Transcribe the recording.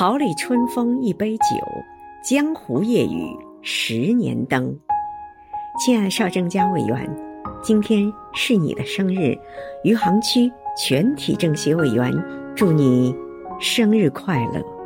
桃李春风一杯酒，江湖夜雨十年灯。亲爱的邵正佳委员，今天是你的生日，余杭区全体政协委员祝你生日快乐。